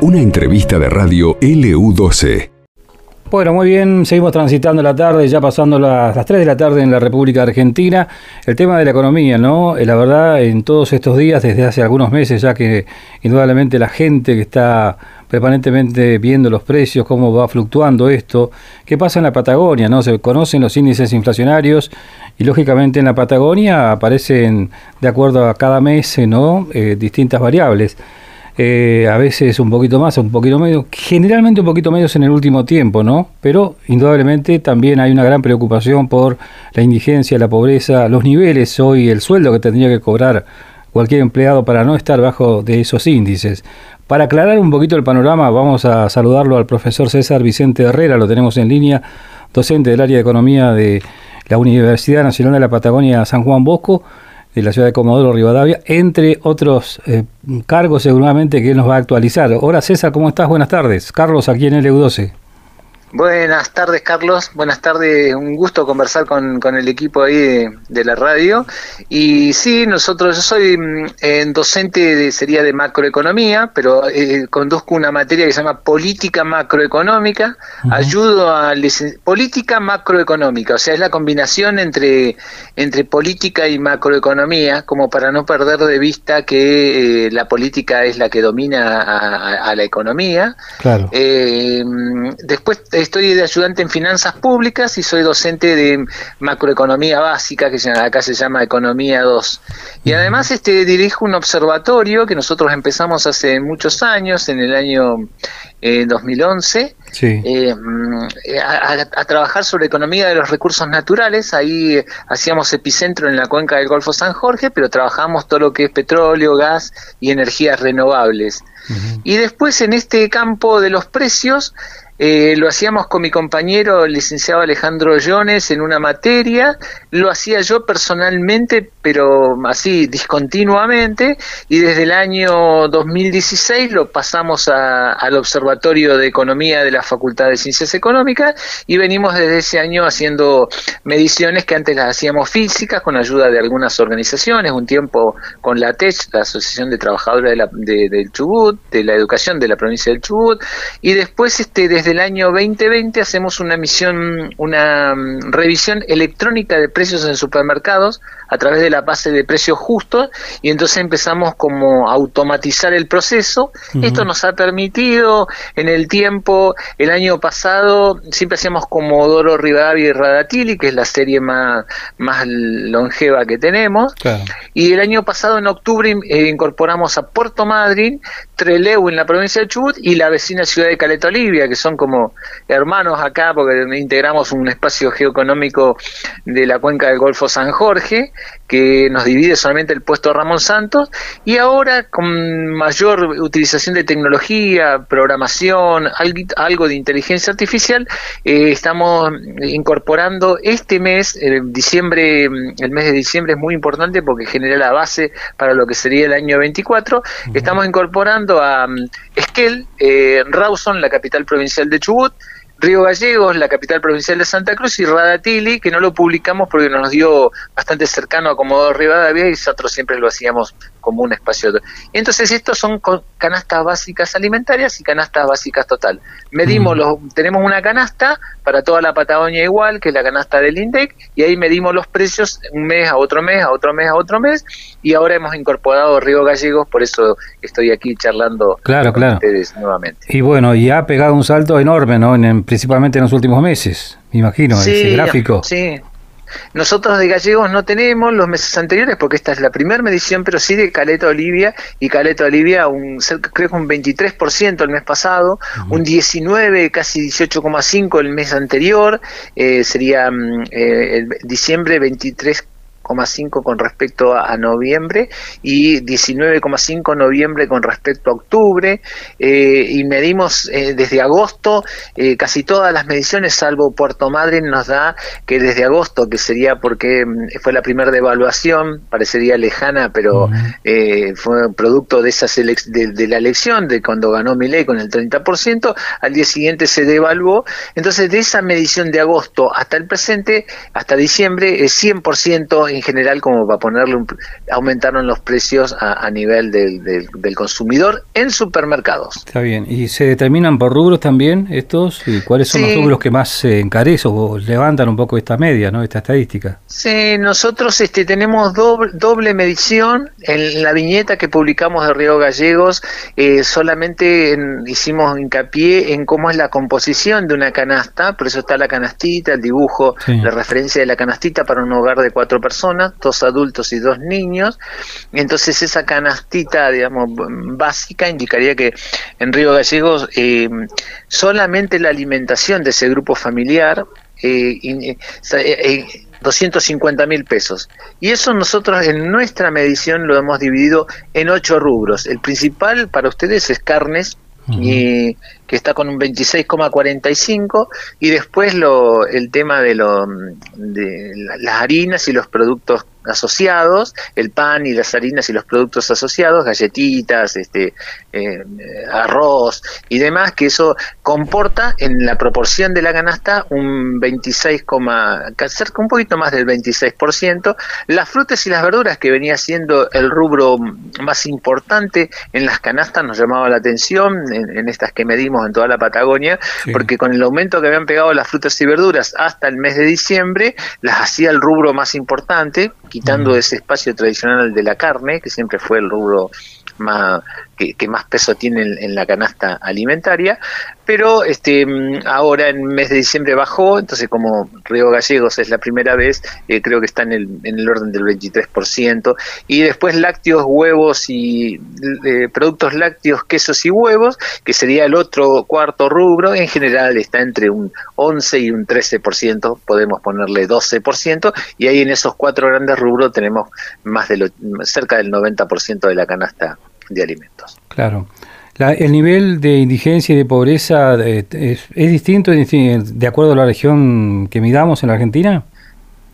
Una entrevista de radio LU12. Bueno, muy bien, seguimos transitando la tarde, ya pasando las, las 3 de la tarde en la República Argentina. El tema de la economía, ¿no? Eh, La verdad, en todos estos días, desde hace algunos meses ya que indudablemente la gente que está permanentemente viendo los precios, cómo va fluctuando esto, qué pasa en la Patagonia, ¿no? Se conocen los índices inflacionarios y lógicamente en la Patagonia aparecen de acuerdo a cada mes, ¿no? Eh, distintas variables. Eh, a veces un poquito más, un poquito menos, generalmente un poquito menos en el último tiempo, ¿no? Pero indudablemente también hay una gran preocupación por la indigencia, la pobreza, los niveles hoy, el sueldo que tendría que cobrar cualquier empleado para no estar bajo de esos índices. Para aclarar un poquito el panorama, vamos a saludarlo al profesor César Vicente Herrera, lo tenemos en línea, docente del área de economía de la Universidad Nacional de la Patagonia San Juan Bosco de la ciudad de Comodoro Rivadavia, entre otros eh, cargos seguramente que él nos va a actualizar. Hola César, ¿cómo estás? Buenas tardes. Carlos aquí en LU12. Buenas tardes, Carlos. Buenas tardes. Un gusto conversar con, con el equipo ahí de, de, la radio. Y sí, nosotros, yo soy eh, docente de, sería de macroeconomía, pero eh, conduzco una materia que se llama política macroeconómica. Uh -huh. Ayudo a política macroeconómica, o sea, es la combinación entre, entre política y macroeconomía, como para no perder de vista que eh, la política es la que domina a, a, a la economía. Claro. después estoy de ayudante en finanzas públicas y soy docente de macroeconomía básica, que acá se llama Economía 2. Y además este dirijo un observatorio que nosotros empezamos hace muchos años, en el año eh, 2011, sí. eh, a, a, trabajar sobre economía de los recursos naturales. Ahí eh, hacíamos epicentro en la cuenca del Golfo San Jorge, pero trabajamos todo lo que es petróleo, gas y energías renovables. Uh -huh. Y después en este campo de los precios, eh, lo hacíamos con mi compañero, el licenciado Alejandro Jones, en una materia, lo hacía yo personalmente, pero así discontinuamente, y desde el año 2016 lo pasamos a, al Observatorio de Economía de la Facultad de Ciencias Económicas, y venimos desde ese año haciendo mediciones que antes las hacíamos físicas con ayuda de algunas organizaciones, un tiempo con la TECH, la Asociación de Trabajadores de la, de, del Chubut, de la Educación de la provincia del Chubut, y después este desde el año 2020 hacemos una misión, una mm, revisión electrónica de precios en supermercados a través de la base de precios justos y entonces empezamos como a automatizar el proceso. Uh -huh. Esto nos ha permitido en el tiempo, el año pasado siempre hacíamos Comodoro Rivadavia y Radatili, que es la serie más, más longeva que tenemos. Claro. Y el año pasado en octubre eh, incorporamos a Puerto Madryn, Trelew en la provincia de Chubut y la vecina ciudad de Caleta Olivia, que son como hermanos acá porque integramos un espacio geoeconómico de la cuenca del Golfo San Jorge que nos divide solamente el puesto Ramón Santos y ahora con mayor utilización de tecnología, programación, algo de inteligencia artificial, eh, estamos incorporando este mes, el diciembre, el mes de diciembre es muy importante porque genera la base para lo que sería el año 24, uh -huh. estamos incorporando a um, Esquel, eh, Rawson, la capital provincial de Chubut, Río Gallegos, la capital provincial de Santa Cruz, y Radatili, que no lo publicamos porque nos dio bastante cercano a Comodoro Rivadavia y nosotros siempre lo hacíamos como un espacio. Entonces, estos son canastas básicas alimentarias y canastas básicas total. Medimos, mm. los, tenemos una canasta para toda la Patagonia igual, que es la canasta del INDEC, y ahí medimos los precios un mes a otro mes, a otro mes, a otro mes, y ahora hemos incorporado Río Gallegos, por eso estoy aquí charlando claro, con claro. ustedes nuevamente. Y bueno, y ha pegado un salto enorme, ¿no? En, principalmente en los últimos meses, me imagino, sí, ese gráfico. Sí, nosotros de gallegos no tenemos los meses anteriores porque esta es la primera medición, pero sí de Caleta Olivia y Caleta Olivia un creo que un 23% el mes pasado, uh -huh. un 19, casi 18,5 el mes anterior, eh, sería eh, el diciembre 23 5 con respecto a, a, noviembre y 19,5 noviembre con respecto a octubre eh, y medimos eh, desde agosto eh, casi todas las mediciones salvo Puerto Madryn nos da que desde agosto que sería porque fue la primera devaluación parecería lejana pero uh -huh. fue producto de esa de, de, la elección de cuando ganó Milei con el 30% al día siguiente se devaluó entonces de esa medición de agosto hasta el presente hasta diciembre es 100% en general como para ponerle un, aumentaron los precios a, nivel del, del, consumidor en supermercados. Está bien, ¿y se determinan por rubros también estos? ¿Y ¿Cuáles son los rubros que más se encarecen o levantan un poco esta media, ¿no? esta estadística? Sí, nosotros este, tenemos doble, doble medición en la viñeta que publicamos de Río Gallegos, eh, solamente hicimos hincapié en cómo es la composición de una canasta, por eso está la canastita, el dibujo, la referencia de la canastita para un hogar de cuatro personas, dos adultos y dos niños. Entonces esa canastita, digamos, básica indicaría que en Río Gallegos eh, solamente la alimentación de ese grupo familiar eh, eh, 250 mil pesos. Y eso nosotros en nuestra medición lo hemos dividido en ocho rubros. El principal para ustedes es carnes, y que está con un 26,45 y después lo, el tema de, lo, de las harinas y los productos asociados, el pan y las harinas y los productos asociados, galletitas, este, eh, arroz y demás, que eso comporta en la proporción de la canasta un 26, cerca un poquito más del 26%. Las frutas y las verduras, que venía siendo el rubro más importante en las canastas, nos llamaba la atención en, estas que medimos en toda la Patagonia, porque con el aumento que habían pegado las frutas y verduras hasta el mes de diciembre, las hacía el rubro más importante quitando ese espacio tradicional de la carne, que siempre fue el rubro más que, más peso tiene en, la canasta alimentaria, pero este ahora en mes de diciembre bajó, entonces como Río Gallegos es la primera vez, eh, creo que está en el, en el orden del 23%, y después lácteos, huevos y eh, productos lácteos, quesos y huevos, que sería el otro cuarto rubro, en general está entre un 11 y un 13%, podemos ponerle 12%, y ahí en esos cuatro grandes rubros tenemos más de lo, cerca del 90% de la canasta de alimentos. Claro. el nivel de indigencia y de pobreza eh, es, distinto de acuerdo a la región que midamos en la Argentina?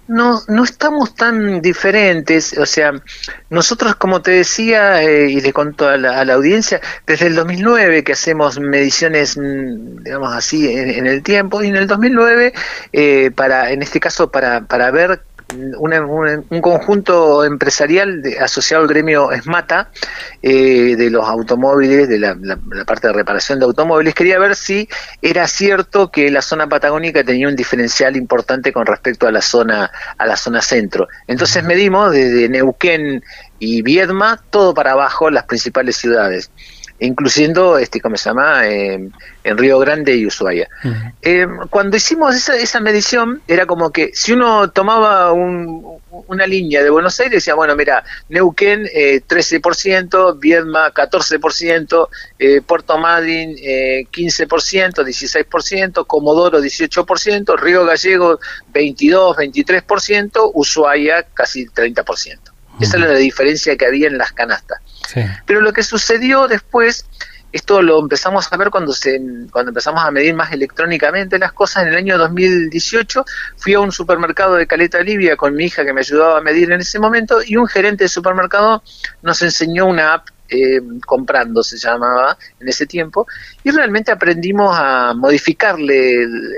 No, no estamos tan diferentes. O sea, nosotros, como te decía eh, y le conto a la, audiencia, desde el 2009 que hacemos mediciones, mm, digamos así, en, el tiempo, y en el 2009, eh, para, en este caso, para, para ver un conjunto empresarial asociado al gremio ESMATA eh, de los automóviles, de la, parte de reparación de automóviles. Quería ver si era cierto que la zona patagónica tenía un diferencial importante con respecto a la zona a la zona centro. Entonces medimos desde Neuquén y Viedma todo para abajo las principales ciudades incluyendo, este, ¿cómo se llama?, eh, en Río Grande y Ushuaia. Eh, cuando hicimos esa, esa medición, era como que si uno tomaba una línea de Buenos Aires, decía, bueno, mira, Neuquén eh, 13%, Viedma 14%, eh, Puerto Madryn 15%, 16%, Comodoro 18%, Río Gallego 22, 23%, Ushuaia casi 30%. Esa era la diferencia que había en las canastas. Pero lo que sucedió después, esto lo empezamos a ver cuando, se, cuando empezamos a medir más electrónicamente las cosas, en el año 2018 fui a un supermercado de Caleta Libia con mi hija que me ayudaba a medir en ese momento y un gerente de supermercado nos enseñó una app eh, comprando se llamaba en ese tiempo y realmente aprendimos a modificarle el,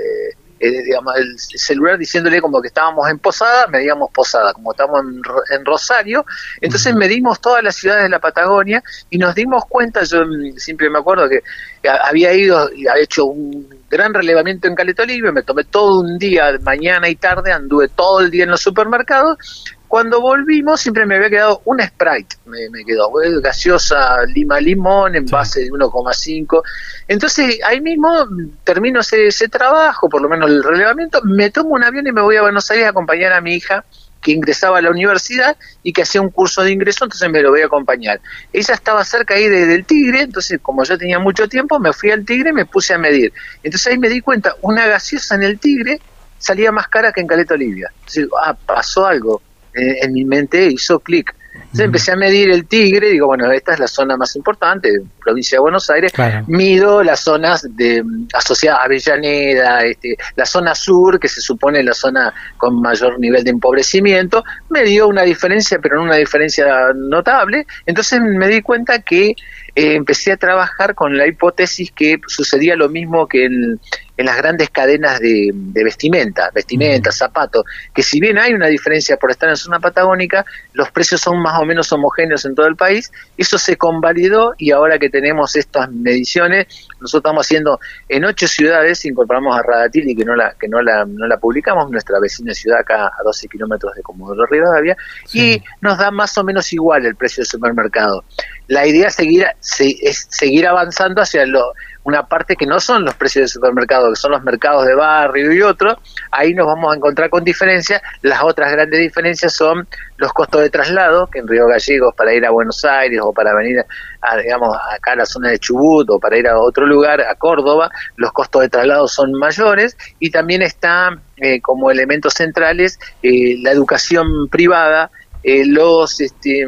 eh, digamos, el celular diciéndole como que estábamos en Posada, medíamos Posada, como estamos en, Rosario, entonces medimos todas las ciudades de la Patagonia y nos dimos cuenta, yo siempre me acuerdo que había ido y había hecho un gran relevamiento en Caleta me tomé todo un día, mañana y tarde, anduve todo el día en los supermercados cuando volvimos siempre me había quedado un Sprite, me, quedó gaseosa lima limón en base de 1,5. Entonces ahí mismo termino ese, ese trabajo, por lo menos el relevamiento, me tomo un avión y me voy a Buenos Aires a acompañar a mi hija que ingresaba a la universidad y que hacía un curso de ingreso, entonces me lo voy a acompañar. Ella estaba cerca ahí del Tigre, entonces como yo tenía mucho tiempo, me fui al Tigre y me puse a medir. Entonces ahí me di cuenta, una gaseosa en el Tigre salía más cara que en Caleta Olivia. Entonces, ah, pasó algo eh, en mi mente hizo clic. Entonces empecé a medir el tigre, digo, bueno, esta es la zona más importante, provincia de Buenos Aires, mido las zonas de asociadas a Avellaneda, este, la zona sur, que se supone la zona con mayor nivel de empobrecimiento, me dio una diferencia, pero no una diferencia notable. Entonces me di cuenta que eh, empecé a trabajar con la hipótesis que sucedía lo mismo que en, en las grandes cadenas de, vestimenta, vestimenta, zapatos, que si bien hay una diferencia por estar en zona patagónica, los precios son más o menos homogéneos en todo el país, eso se convalidó y ahora que tenemos estas mediciones, nosotros estamos haciendo en ocho ciudades, incorporamos a Radatili, que no la, que no la, no la publicamos, nuestra vecina ciudad acá a 12 kilómetros de Comodoro Rivadavia, y nos da más o menos igual el precio del supermercado. La idea es seguir, es seguir avanzando hacia lo una parte que no son los precios del supermercado, que son los mercados de barrio y otros, ahí nos vamos a encontrar con diferencias. Las otras grandes diferencias son los costos de traslado, que en Río Gallegos para ir a Buenos Aires o para venir a, digamos, acá a la zona de Chubut o para ir a otro lugar, a Córdoba, los costos de traslado son mayores y también está eh, como elementos centrales eh, la educación privada, eh, los este,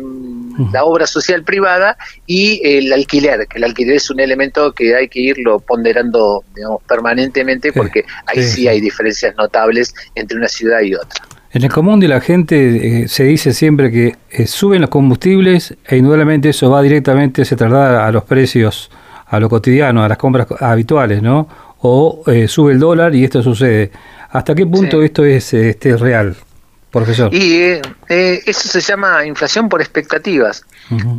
la obra social privada y el alquiler, que el alquiler es un elemento que hay que irlo ponderando digamos, permanentemente porque ahí sí, hay diferencias notables entre una ciudad y otra. En el común de la gente eh, se dice siempre que eh, suben los combustibles e indudablemente eso va directamente, se traslada a los precios, a lo cotidiano, a las compras habituales, ¿no? O sube el dólar y esto sucede. ¿Hasta qué punto esto es este, real? Profesor. Y eh, eh, eso se llama inflación por expectativas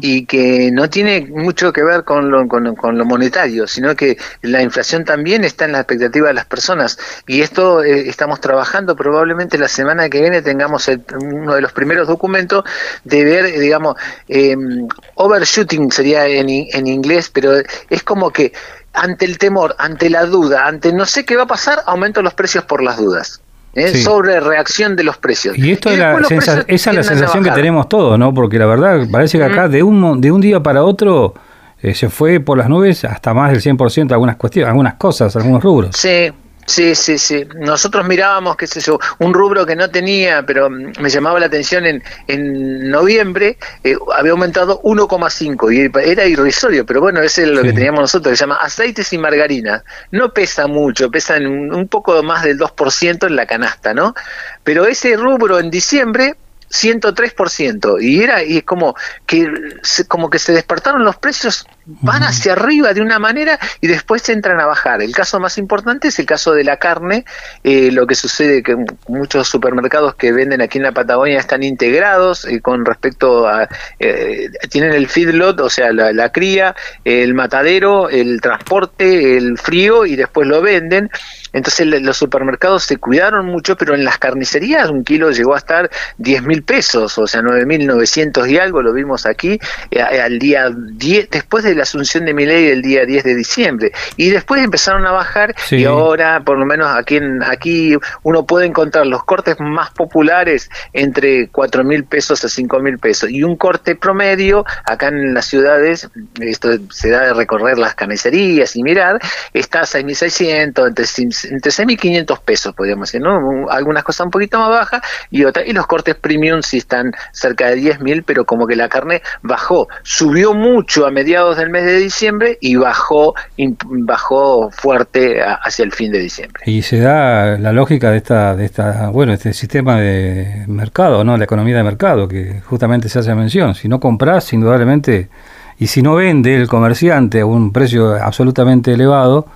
y que no tiene mucho que ver con lo, con, lo monetario, sino que la inflación también está en la expectativa de las personas. Y esto eh, estamos trabajando, probablemente la semana que viene tengamos uno de los primeros documentos de ver, digamos, em, overshooting sería en, en inglés, pero es como que ante el temor, ante la duda, ante no sé qué va a pasar, aumento los precios por las dudas. ¿Eh? sobre reacción de los precios. Y esto es la esa es la sensación que tenemos todos, ¿no? Porque la verdad parece que acá de un de un día para otro eh, se fue por las nubes hasta más del 100% algunas cuestiones, algunas cosas, algunos rubros. Sí, Sí, sí, sí. Nosotros mirábamos, qué sé yo, un rubro que no tenía, pero me llamaba la atención en, en noviembre, eh, había aumentado 1,5 y era irrisorio, pero bueno, ese es lo que teníamos nosotros, que se llama aceites y margarina. No pesa mucho, pesa un, un poco más del 2% en la canasta, ¿no? Pero ese rubro en diciembre 103% y era y es como que como que se despertaron los precios van hacia arriba de una manera y después entran a bajar. El caso más importante es el caso de la carne. Eh, lo que sucede que muchos supermercados que venden aquí en la Patagonia están integrados eh, con respecto a eh, tienen el feedlot, o sea, la, la cría, el matadero, el transporte, el frío y después lo venden. Entonces los supermercados se cuidaron mucho, pero en las carnicerías un kilo llegó a estar 10 mil pesos, o sea, 9.900 y algo, lo vimos aquí, eh, al día 10, después de la asunción de mi ley el día 10 de diciembre. Y después empezaron a bajar y ahora, por lo menos aquí, en, aquí uno puede encontrar los cortes más populares entre 4 mil pesos a 5 mil pesos. Y un corte promedio, acá en las ciudades, esto se da de recorrer las carnicerías y mirar, está a 6.600, entre entre 6.500 pesos, podríamos decir, ¿no? Algunas cosas un poquito más bajas y otras, y los cortes premium sí están cerca de 10.000, pero como que la carne bajó, subió mucho a mediados del mes de diciembre y bajó, bajó fuerte hacia el fin de diciembre. Y se da la lógica de esta, de esta, bueno, este sistema de mercado, ¿no? La economía de mercado, que justamente se hace mención. Si no compras, indudablemente, y si no vende el comerciante a un precio absolutamente elevado,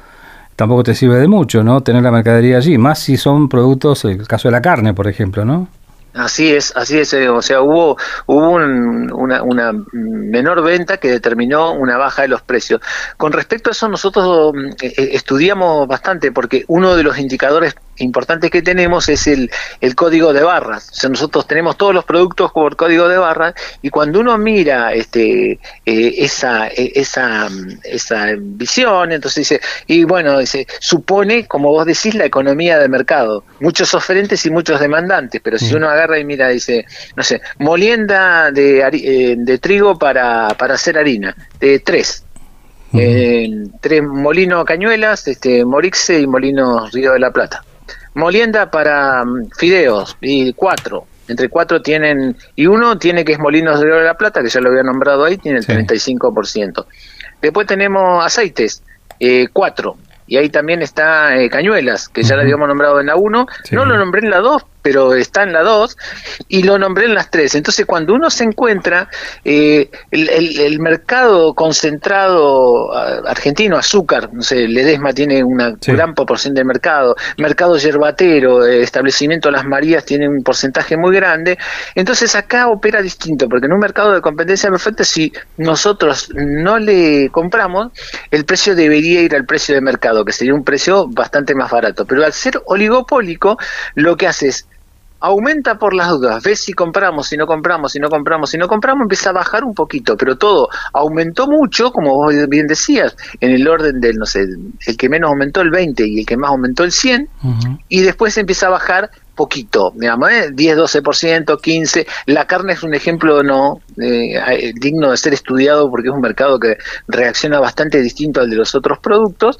tampoco te sirve de mucho, ¿no? Tener la mercadería allí, más si son productos, el caso de la carne, por ejemplo, ¿no? Así es, así es. Eh, o sea, hubo, hubo una, una, menor venta que determinó una baja de los precios. Con respecto a eso, nosotros mm, eh, eh, estudiamos bastante porque uno de los indicadores importante que tenemos es el, el código de barras. O sea, nosotros tenemos todos los productos por código de barras y cuando uno mira este, eh, esa, e, esa, esa visión, entonces dice, y bueno, dice, supone, como vos decís, la economía de mercado. Muchos oferentes y muchos demandantes, pero si mm. uno agarra y mira, dice, no sé, molienda de, eh, de trigo para, para hacer harina, de tres. Eh, tres Molino Cañuelas, este, Morixe y Molino Río de la Plata. Molienda para mm, fideos, y cuatro. Entre cuatro tienen, y uno tiene que es Molinos de Oro de la Plata, que ya lo había nombrado ahí, tiene el 35%. Después tenemos aceites, eh, cuatro. Y ahí también está eh, Cañuelas, que ya la habíamos nombrado en la 1. No lo nombré en la 2, pero está en la 2 y lo nombré en las 3. Entonces, cuando uno se encuentra eh, el, mercado concentrado argentino, azúcar, no sé, Ledesma tiene una gran proporción del mercado, mercado yerbatero, eh, establecimiento Las Marías tiene un porcentaje muy grande. Entonces, acá opera distinto, porque en un mercado de competencia perfecta, si nosotros no le compramos, el precio debería ir al precio de mercado, que sería un precio bastante más barato. Pero al ser oligopólico, lo que hace es aumenta por las dudas, ves si compramos, si no compramos, si no compramos, si no compramos, empieza a bajar un poquito, pero todo aumentó mucho, como vos bien decías, en el orden del, no sé, el que menos aumentó el 20 y el que más aumentó el 100, y después empieza a bajar poquito, digamos, ¿eh? 10, 12%, 15%. La carne es un ejemplo no eh, digno de ser estudiado porque es un mercado que reacciona bastante distinto al de los otros productos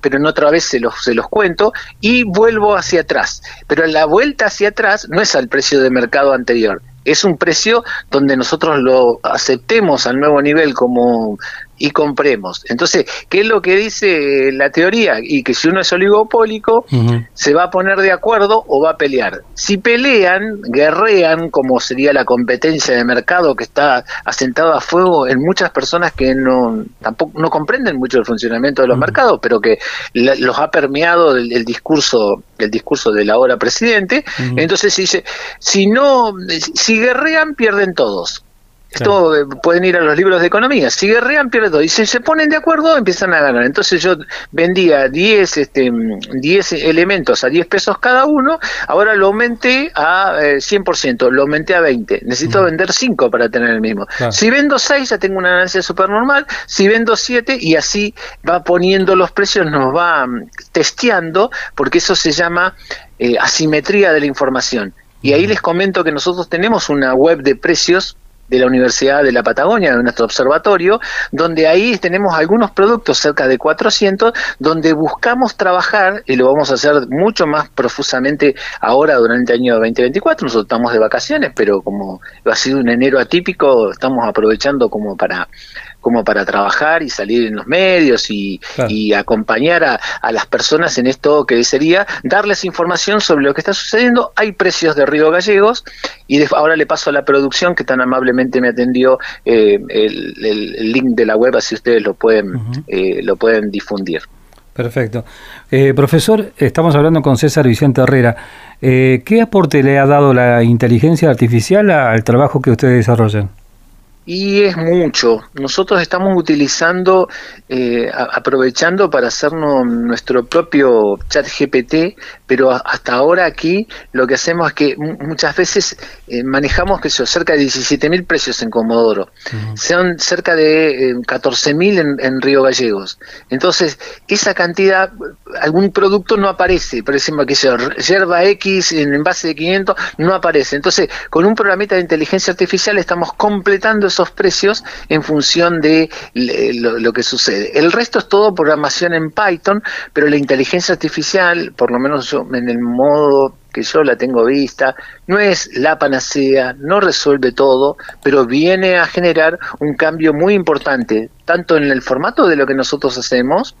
pero en otra vez se los, se los cuento, y vuelvo hacia atrás. Pero la vuelta hacia atrás no es al precio de mercado anterior, es un precio donde nosotros lo aceptemos al nuevo nivel como y compremos. Entonces, ¿qué es lo que dice la teoría? Y que si uno es oligopólico, se va a poner de acuerdo o va a pelear. Si pelean, guerrean, como sería la competencia de mercado que está asentada a fuego en muchas personas que no tampoco no comprenden mucho el funcionamiento de los mercados, pero que los ha permeado el, discurso el discurso del ahora presidente. Entonces dice, si no, si guerrean, pierden todos. Esto pueden ir a los libros de economía. Si guerrean, pierden todo. Y si se ponen de acuerdo, empiezan a ganar. Entonces yo vendía 10 este, 10 elementos a 10 pesos cada uno, ahora lo aumenté a 100%, eh, lo aumenté a 20. Necesito vender 5 para tener el mismo. Si vendo 6, ya tengo una ganancia super normal. Si vendo 7, y así va poniendo los precios, nos va mm, testeando, porque eso se llama eh, asimetría de la información. Y ahí les comento que nosotros tenemos una web de precios de la Universidad de la Patagonia, de nuestro observatorio, donde ahí tenemos algunos productos, cerca de 400, donde buscamos trabajar, y lo vamos a hacer mucho más profusamente ahora durante el año 2024, nosotros estamos de vacaciones, pero como ha sido un enero atípico, estamos aprovechando como para como para trabajar y salir en los medios y, acompañar a, las personas en esto que sería darles información sobre lo que está sucediendo. Hay precios de Río Gallegos y ahora le paso a la producción que tan amablemente me atendió eh, el, link de la web, así ustedes lo pueden, eh, lo pueden difundir. Perfecto. Eh, profesor, estamos hablando con César Vicente Herrera. ¿Qué aporte le ha dado la inteligencia artificial al trabajo que ustedes desarrollan? Y es mucho. Nosotros estamos utilizando, eh, aprovechando para hacernos nuestro propio chat GPT, pero hasta ahora aquí lo que hacemos es que muchas veces eh, manejamos que son cerca de 17 mil precios en Comodoro, son cerca de 14 eh, mil en, Río Gallegos. Entonces, esa cantidad, algún producto no aparece, por ejemplo, que sea yerba X en envase de 500 no aparece. Entonces, con un programita de inteligencia artificial estamos completando esos precios en función de lo, que sucede. El resto es todo programación en Python, pero la inteligencia artificial, por lo menos yo en el modo que yo la tengo vista, no es la panacea, no resuelve todo, pero viene a generar un cambio muy importante, tanto en el formato de lo que nosotros hacemos,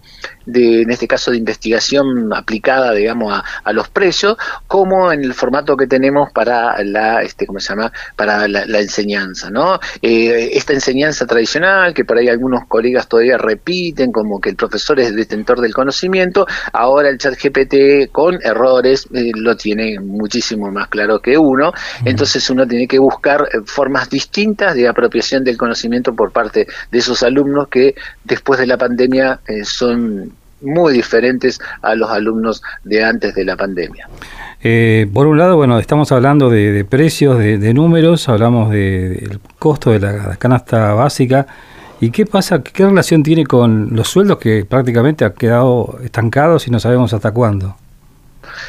de, en este caso de investigación aplicada, digamos, a, los precios, como en el formato que tenemos para la, este, ¿cómo se llama? Para la, enseñanza, ¿no? Eh, esta enseñanza tradicional, que por ahí algunos colegas todavía repiten, como que el profesor es detentor del conocimiento, ahora el chat GPT con errores eh, lo tiene muchísimo más claro que uno, entonces uno tiene que buscar eh, formas distintas de apropiación del conocimiento por parte de esos alumnos que después de la pandemia eh, son muy diferentes a los alumnos de antes de la pandemia. Eh, por un lado, bueno, estamos hablando de, precios, de, números, hablamos del costo de la canasta básica. ¿Y qué pasa, qué relación tiene con los sueldos que prácticamente han quedado estancados y no sabemos hasta cuándo?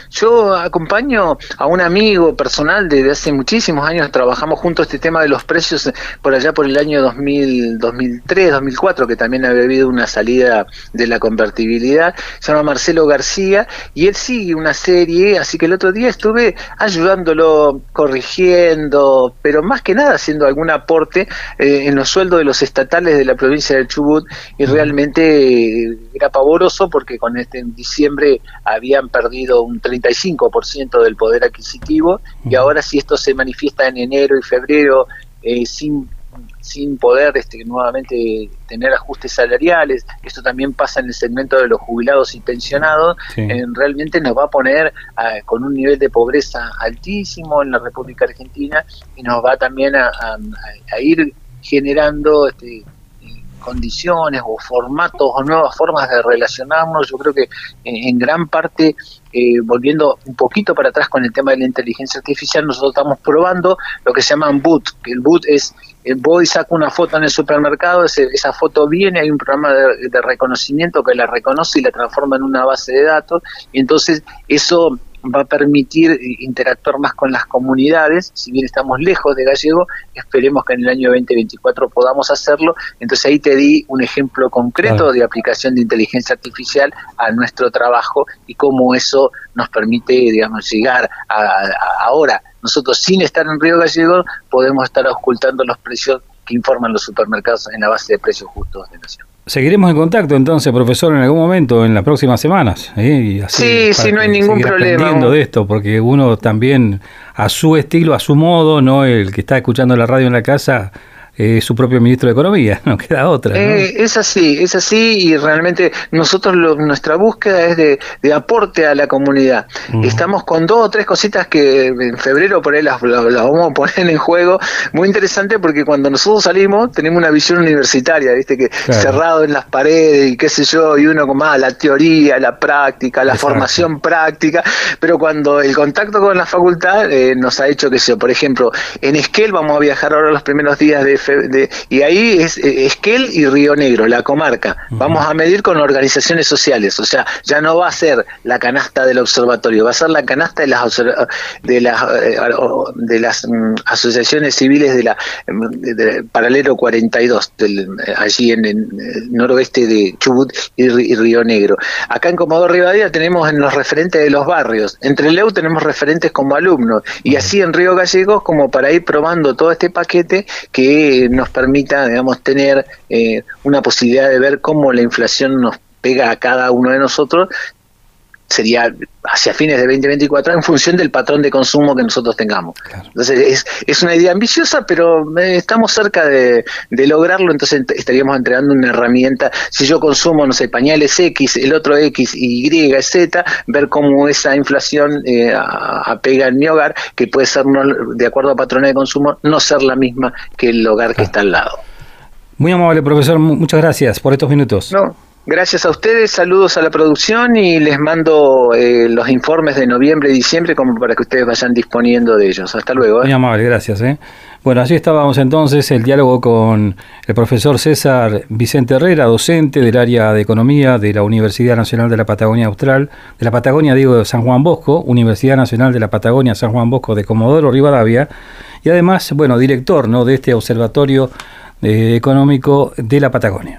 Yo acompaño a un amigo personal desde hace muchísimos años, trabajamos juntos este tema de los precios por allá por el año 2000, 2003, 2004, que también había habido una salida de la convertibilidad, se llama Marcelo García, y él sigue una serie, así que el otro día estuve ayudándolo, corrigiendo, pero más que nada haciendo algún aporte eh, en los sueldos de los estatales de la provincia del Chubut, y realmente eh, era pavoroso porque con este en diciembre habían perdido un 35% del poder adquisitivo y ahora si esto se manifiesta en enero y febrero eh, sin sin poder este, nuevamente tener ajustes salariales, esto también pasa en el segmento de los jubilados y pensionados, realmente nos va a poner ah, con un nivel de pobreza altísimo en la República Argentina y nos va también a, a ir generando este, condiciones o formatos o nuevas formas de relacionarnos, yo creo que en, gran parte, eh, volviendo un poquito para atrás con el tema de la inteligencia artificial, nosotros estamos probando lo que se llaman boot, que el boot es, eh, voy saco una foto en el supermercado, esa foto viene, hay un programa de, de reconocimiento que la reconoce y la transforma en una base de datos, y entonces eso va a permitir interactuar más con las comunidades, si bien estamos lejos de Gallego, esperemos que en el año 2024 podamos hacerlo, entonces ahí te di un ejemplo concreto de aplicación de inteligencia artificial a nuestro trabajo y cómo eso nos permite, digamos, llegar a, ahora, nosotros sin estar en Río Gallego, podemos estar ocultando los precios que informan los supermercados en la base de precios justos de Nación. Seguiremos en contacto entonces, profesor, en algún momento, en las próximas semanas. ¿eh? sí, sí, no hay ningún problema. De esto, porque uno también, a su estilo, a su modo, no el que está escuchando la radio en la casa, eh, su propio ministro de Economía, no queda otra. Eh, es así, es así y realmente nosotros nuestra búsqueda es de, aporte a la comunidad. Estamos con dos o tres cositas que en febrero por ahí las, vamos a poner en juego. Muy interesante porque cuando nosotros salimos tenemos una visión universitaria, viste que cerrado en las paredes y qué sé yo, y uno con más la teoría, la práctica, la formación práctica, pero cuando el contacto con la facultad eh, nos ha hecho que sea, por ejemplo, en Esquel vamos a viajar ahora los primeros días de y ahí es eh, Esquel y Río Negro, la comarca. Vamos a medir con organizaciones sociales, o sea, ya no va a ser la canasta del observatorio, va a ser la canasta de las de las eh, de las mm, asociaciones civiles de la paralelo 42 del, eh, allí en el noroeste de Chubut y, Río Negro. Acá en Comodoro Rivadavia tenemos en los referentes de los barrios. Entre Leu tenemos referentes como alumnos y así en Río Gallegos como para ir probando todo este paquete que nos permita, digamos, tener eh, una posibilidad de ver cómo la inflación nos pega a cada uno de nosotros sería hacia fines de 2024 en función del patrón de consumo que nosotros tengamos. Entonces es, es, una idea ambiciosa, pero eh, estamos cerca de, lograrlo, entonces estaríamos entregando una herramienta. Si yo consumo, no sé, pañales X, el otro X, Y, Z, ver cómo esa inflación eh, apega en mi hogar, que puede ser, de acuerdo a patrones de consumo, no ser la misma que el hogar que está al lado. Muy amable, profesor. Muchas gracias por estos minutos. No, Gracias a ustedes, saludos a la producción y les mando eh, los informes de noviembre y diciembre como para que ustedes vayan disponiendo de ellos. Hasta luego. ¿eh? Muy amable, gracias. ¿eh? Bueno, así estábamos entonces el diálogo con el profesor César Vicente Herrera, docente del área de Economía de la Universidad Nacional de la Patagonia Austral, de la Patagonia, digo, de San Juan Bosco, Universidad Nacional de la Patagonia San Juan Bosco de Comodoro Rivadavia, y además, bueno, director ¿no? de este Observatorio Económico de la Patagonia.